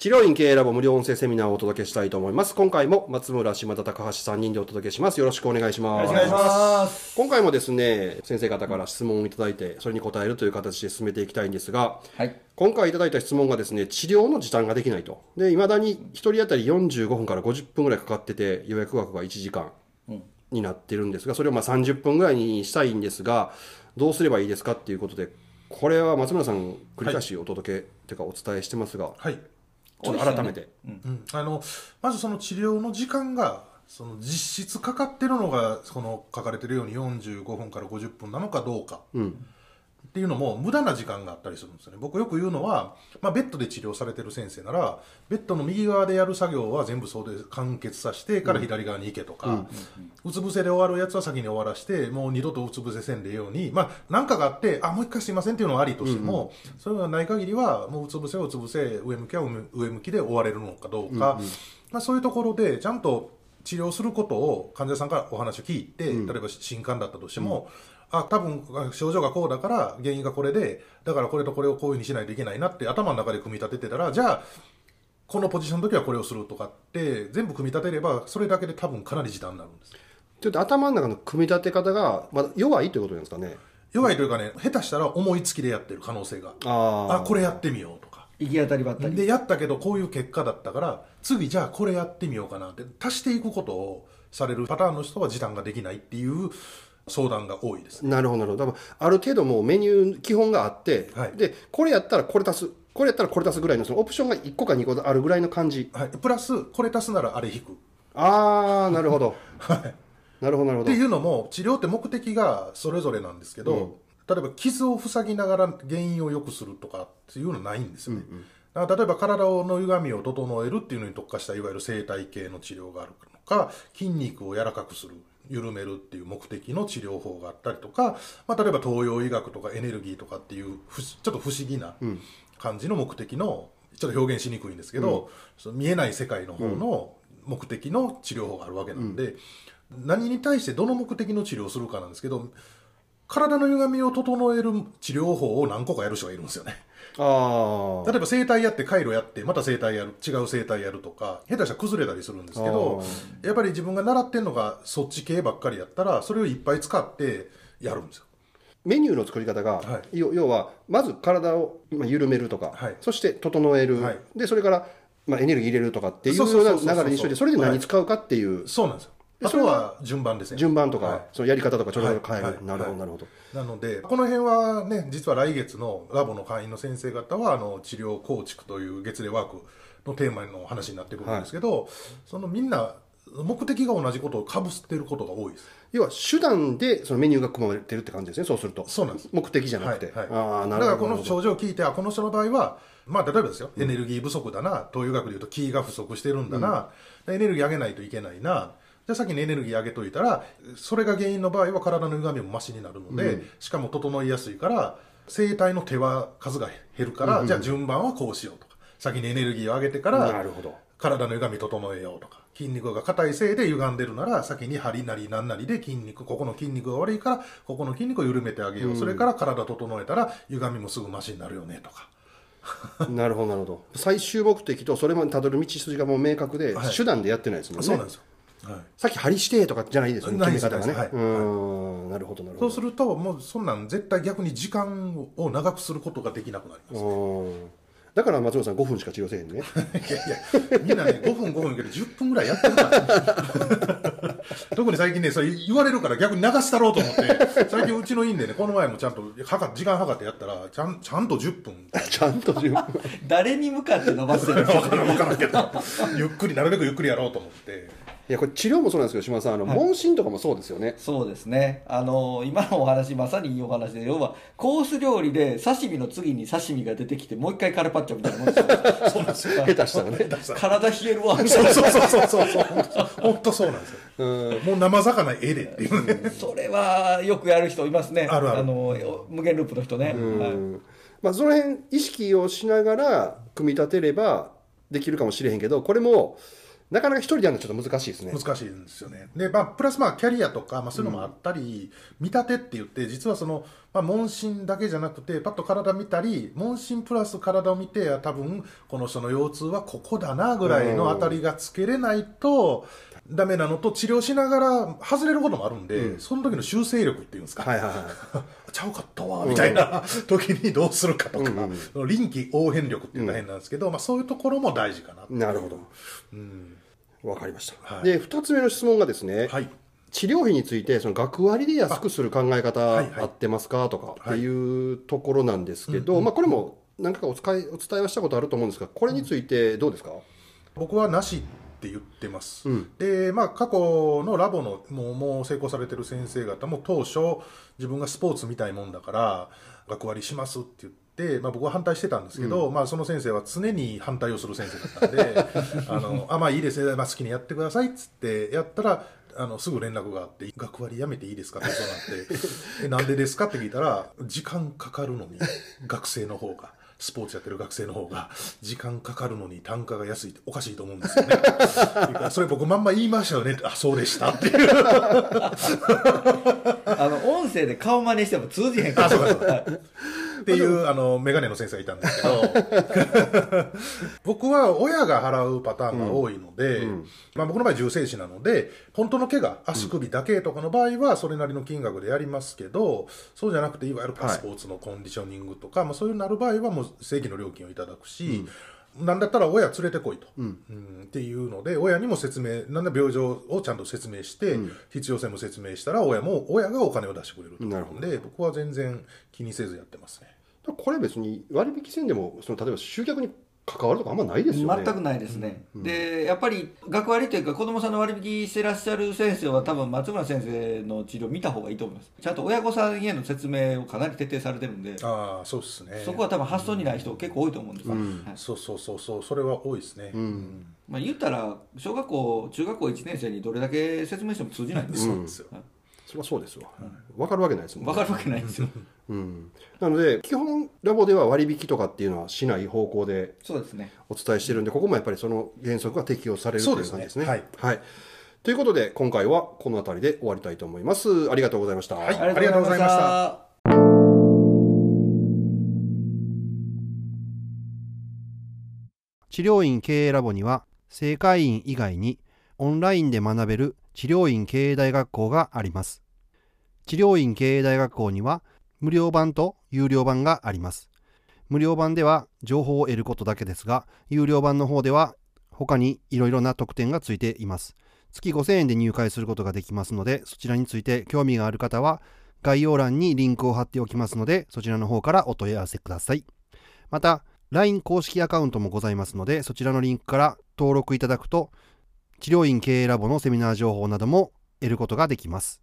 治療院経営ラボ無料音声セミナーをお届けしたいと思います。今回も松村、島田、高橋3人でお届けします。よろしくお願いします。お願いします。今回もですね、先生方から質問をいただいて、それに答えるという形で進めていきたいんですが、はい。今回いただいた質問がですね、治療の時短ができないと。で、未だに1人当たり45分から50分ぐらいかかってて、予約枠が1時間になってるんですが、それをまあ30分ぐらいにしたいんですが、どうすればいいですかっていうことで、これは松村さん、繰り返しお届け、てかお伝えしてますが、はい、ちょっと改めて。うん、あのまずその治療の時間がその実質かかってるのがその書かれてるように45分から50分なのかどうか、っていうのも無駄な時間があったりするんですよね。僕よく言うのは、まあ、ベッドで治療されてる先生ならベッドの右側でやる作業は全部そうで完結させてから左側に行けとか、うつ伏せで終わるやつは先に終わらしてもう二度とうつ伏せせんでようにまあ何かがあってあもう一回すいませんっていうのはありとしても、それがない限りはもううつ伏せはうつ伏せ上向きは上向きで終われるのかどうか、まあ、そういうところでちゃんと治療することを患者さんからお話を聞いて、例えば新患だったとしても、あ多分症状がこうだから原因がこれでだからこれとこれをこういうふうにしないといけないなって頭の中で組み立ててたらじゃあこのポジションの時はこれをするとかって全部組み立てればそれだけで多分かなり時短になるんですちょっと頭の中の組み立て方が、まだ弱いということなんですかね。弱いというかね下手したら思いつきでやってる可能性があーあこれやってみようとか行き当たりばったり。でやったけどこういう結果だったから次じゃあこれやってみようかなって足していくことをされるパターンの人は時短ができないっていう相談が多いですなるほど、なるほど。多分ある程度もうメニュー、基本があって、はいで、これやったらこれ足す、これやったらこれ足すぐらいの、そのオプションが1個か2個あるぐらいの感じ。はい、プラスこれ足すならあれ引くあー、なるほど。なるほど、なるほどって。いうのも治療って目的がそれぞれなんですけど、例えば傷を塞ぎながら原因を良くするとかっていうのはないんですよね、だから例えば体の歪みを整えるっていうのに特化したいわゆる生態系の治療があるのか筋肉を柔らかくする緩めるっていう目的の治療法があったりとか、まあ、例えば東洋医学とかエネルギーとかっていうふちょっと不思議な感じの目的のちょっと表現しにくいんですけど、その見えない世界の方の目的の治療法があるわけなんで、何に対してどの目的の治療をするかなんですけど体の歪みを整える治療法を何個かやる人がいるんですよねあ例えば整体やって回路やってまた整体やる違う整体やるとか下手したら崩れたりするんですけどやっぱり自分が習ってるのがそっち系ばっかりやったらそれをいっぱい使ってやるんですよ。メニューの作り方が、は要要は、まず体をまあ緩めるとか、はい。そして整える、はい。で、それから、まあ、エネルギー入れるとかっていうようそうな流れにしといて、それで何使うかっていう。そうなんですよそれは順番ですね順番とか、はい。そのやり方とか、ちょっと変える、はい。はいなるほど、はい。なるほど。なのでこの辺はね実は来月のラボの会員の先生方はあの治療構築という月例ワークのテーマの話になってくるんですけど、そのみんな目的が同じことをかぶってることが多いです。要は手段でそのメニューが組まれてるって感じですね、そうすると。そうなんです。目的じゃなくて。はいはい。ああ、なだからるほど。この症状を聞いてあこの人の場合はまあ例えばですよ、エネルギー不足だな。東洋学でいうと気が不足してるんだな、エネルギー上げないといけないなじゃあ先にエネルギー上げといたらそれが原因の場合は体の歪みもマシになるので、しかも整いやすいから生体の手は数が減るから、じゃあ順番はこうしようとか先にエネルギーを上げてからなるほど。体の歪み整えようとか筋肉が硬いせいで歪んでるなら先に針なり何なりで筋肉ここの筋肉が悪いからここの筋肉を緩めてあげよう、それから体整えたら歪みもすぐマシになるよねとか。なるほど、なるほど。最終目的とそれまでたどる道筋がもう明確で、はい。手段でやってないですもんね。そうなんですよ、はい、さっき針してとかじゃないですよね、ないです決め方がね。なるほど、なるほど。そうするともうそんなん絶対逆に時間を長くすることができなくなります。うん。だから松本さん5分しか治療せえへんね。いやいやみんなね5分5分けど10分ぐらいやってるから。特に最近ねそれ言われるから逆に流したろうと思って 最近うちの院でねこの前もちゃんと時間測ってやったらちゃんちゃんと10分。ちゃんと10分。誰に向かって伸ばしてるんですか分からん分からんけど。ゆっくりなるべくゆっくりやろうと思っていや、これ治療もそうなんですけど、島田さん、あの、問診とかもそうですよね。そうですね。あの、今のお話、まさにいいお話で、要は、コース料理で刺身の次に刺身が出てきて、もう一回カルパッチョみたいなもんですよ。そうなんですよ下手したらね。体冷えるわ、みたそいうそうそうそうそうそう本当そうなんですよもう生魚ええでっていうねな。それは、よくやる人いますね。あるあるの、無限ループの人ね。はいうんまあ、その辺意識をしながら組み立てればできるかもしれへんけどこれもなかなか一人でやるのはちょっと難しいですね。難しいんですよね。で、まあ、プラスまあ、キャリアとか、まあ、そういうのもあったり、見立てって言って、実はその、まあ、問診だけじゃなくて、パッと体見たり、問診プラス体を見て、多分、この人の腰痛はここだな、ぐらいのあたりがつけれないと、ダメなのと、治療しながら外れることもあるんで、その時の修正力っていうんですか。はいはいはい。ちゃうかったわ、みたいな時にどうするかとか、臨機応変力っていうのは変なんですけど、まあ、そういうところも大事かな。なるほど。わかりました。はいで、二つ目の質問がですね、はい。治療費について、その学割で安くする考え方はいはい合ってますかとかっていうところなんですけど、まあこれも何回かお使いお伝えはしたことあると思うんですが、これについてどうですか、僕はなしって言ってます、でまあ過去のラボのもうもう成功されてる先生方も当初自分がスポーツみたいもんだから学割しますって言って、まあ、僕は反対してたんですけど、まあ、その先生は常に反対をする先生だったんで あのあまあいいですね、まあ、好きにやってくださいっつってやったらあのすぐ連絡があって「学割やめていいですか?」ってそうなって「えなんでですか?」って聞いたら時間かかるのに学生の方が。スポーツやってる学生の方が時間かかるのに単価が安いっておかしいと思うんですよね。それ僕まんま言いましたよね。あそうでした。っていう。あの音声で顔真似しても通じへんから。あそうかそうかっていうあのメガネの先生がいたんですけど。僕は親が払うパターンが多いので、まあ、僕の場合重生死なので本当の怪我足首だけとかの場合はそれなりの金額でやりますけどそうじゃなくていわゆるパスポーツのコンディショニングとか、まあ、そういうなる場合はもう正規の料金をいただくし、なんだったら親連れてこいと、うん。っていうので親にも説明なんだ病状をちゃんと説明して、必要性も説明したら親も親がお金を出してくれると。なるほ思うんで僕は全然気にせずやってますね。これ別に割引せんでも、その例えば集客に関わるとかあんまないですよね。全くないですね、でやっぱり学割というか子供さんの割引してらっしゃる先生は多分松村先生の治療見た方がいいと思います。ちゃんと親御さんへの説明をかなり徹底されてるんでああそうですね。そこは多分発想にない人結構多いと思うんです。よ、はい。そうそうそうそう。それは多いですね、まあ、言ったら小学校中学校1年生にどれだけ説明しても通じないんですよ。そうですよ、それはそうですわ。わかるわけないですもんね分かるわけないんですようん。なので、基本ラボでは割引とかっていうのはしない方向でそうですねお伝えしてるんで、ここもやっぱりその原則が適用されるという感じですね。そうですねはい。ということで、今回はこの辺りで終わりたいと思います。ありがとうございました。はいありがとうございました治療院経営ラボには正会員以外にオンラインで学べる治療院経営大学校があります。治療院経営大学校には無料版と有料版があります。無料版では情報を得ることだけですが、有料版の方では他にいろいろな特典がついています。月5000円で入会することができますので、そちらについて興味がある方は概要欄にリンクを貼っておきますので、そちらの方からお問い合わせください。また、LINE 公式アカウントもございますので、そちらのリンクから登録いただくと、治療院経営ラボのセミナー情報なども得ることができます。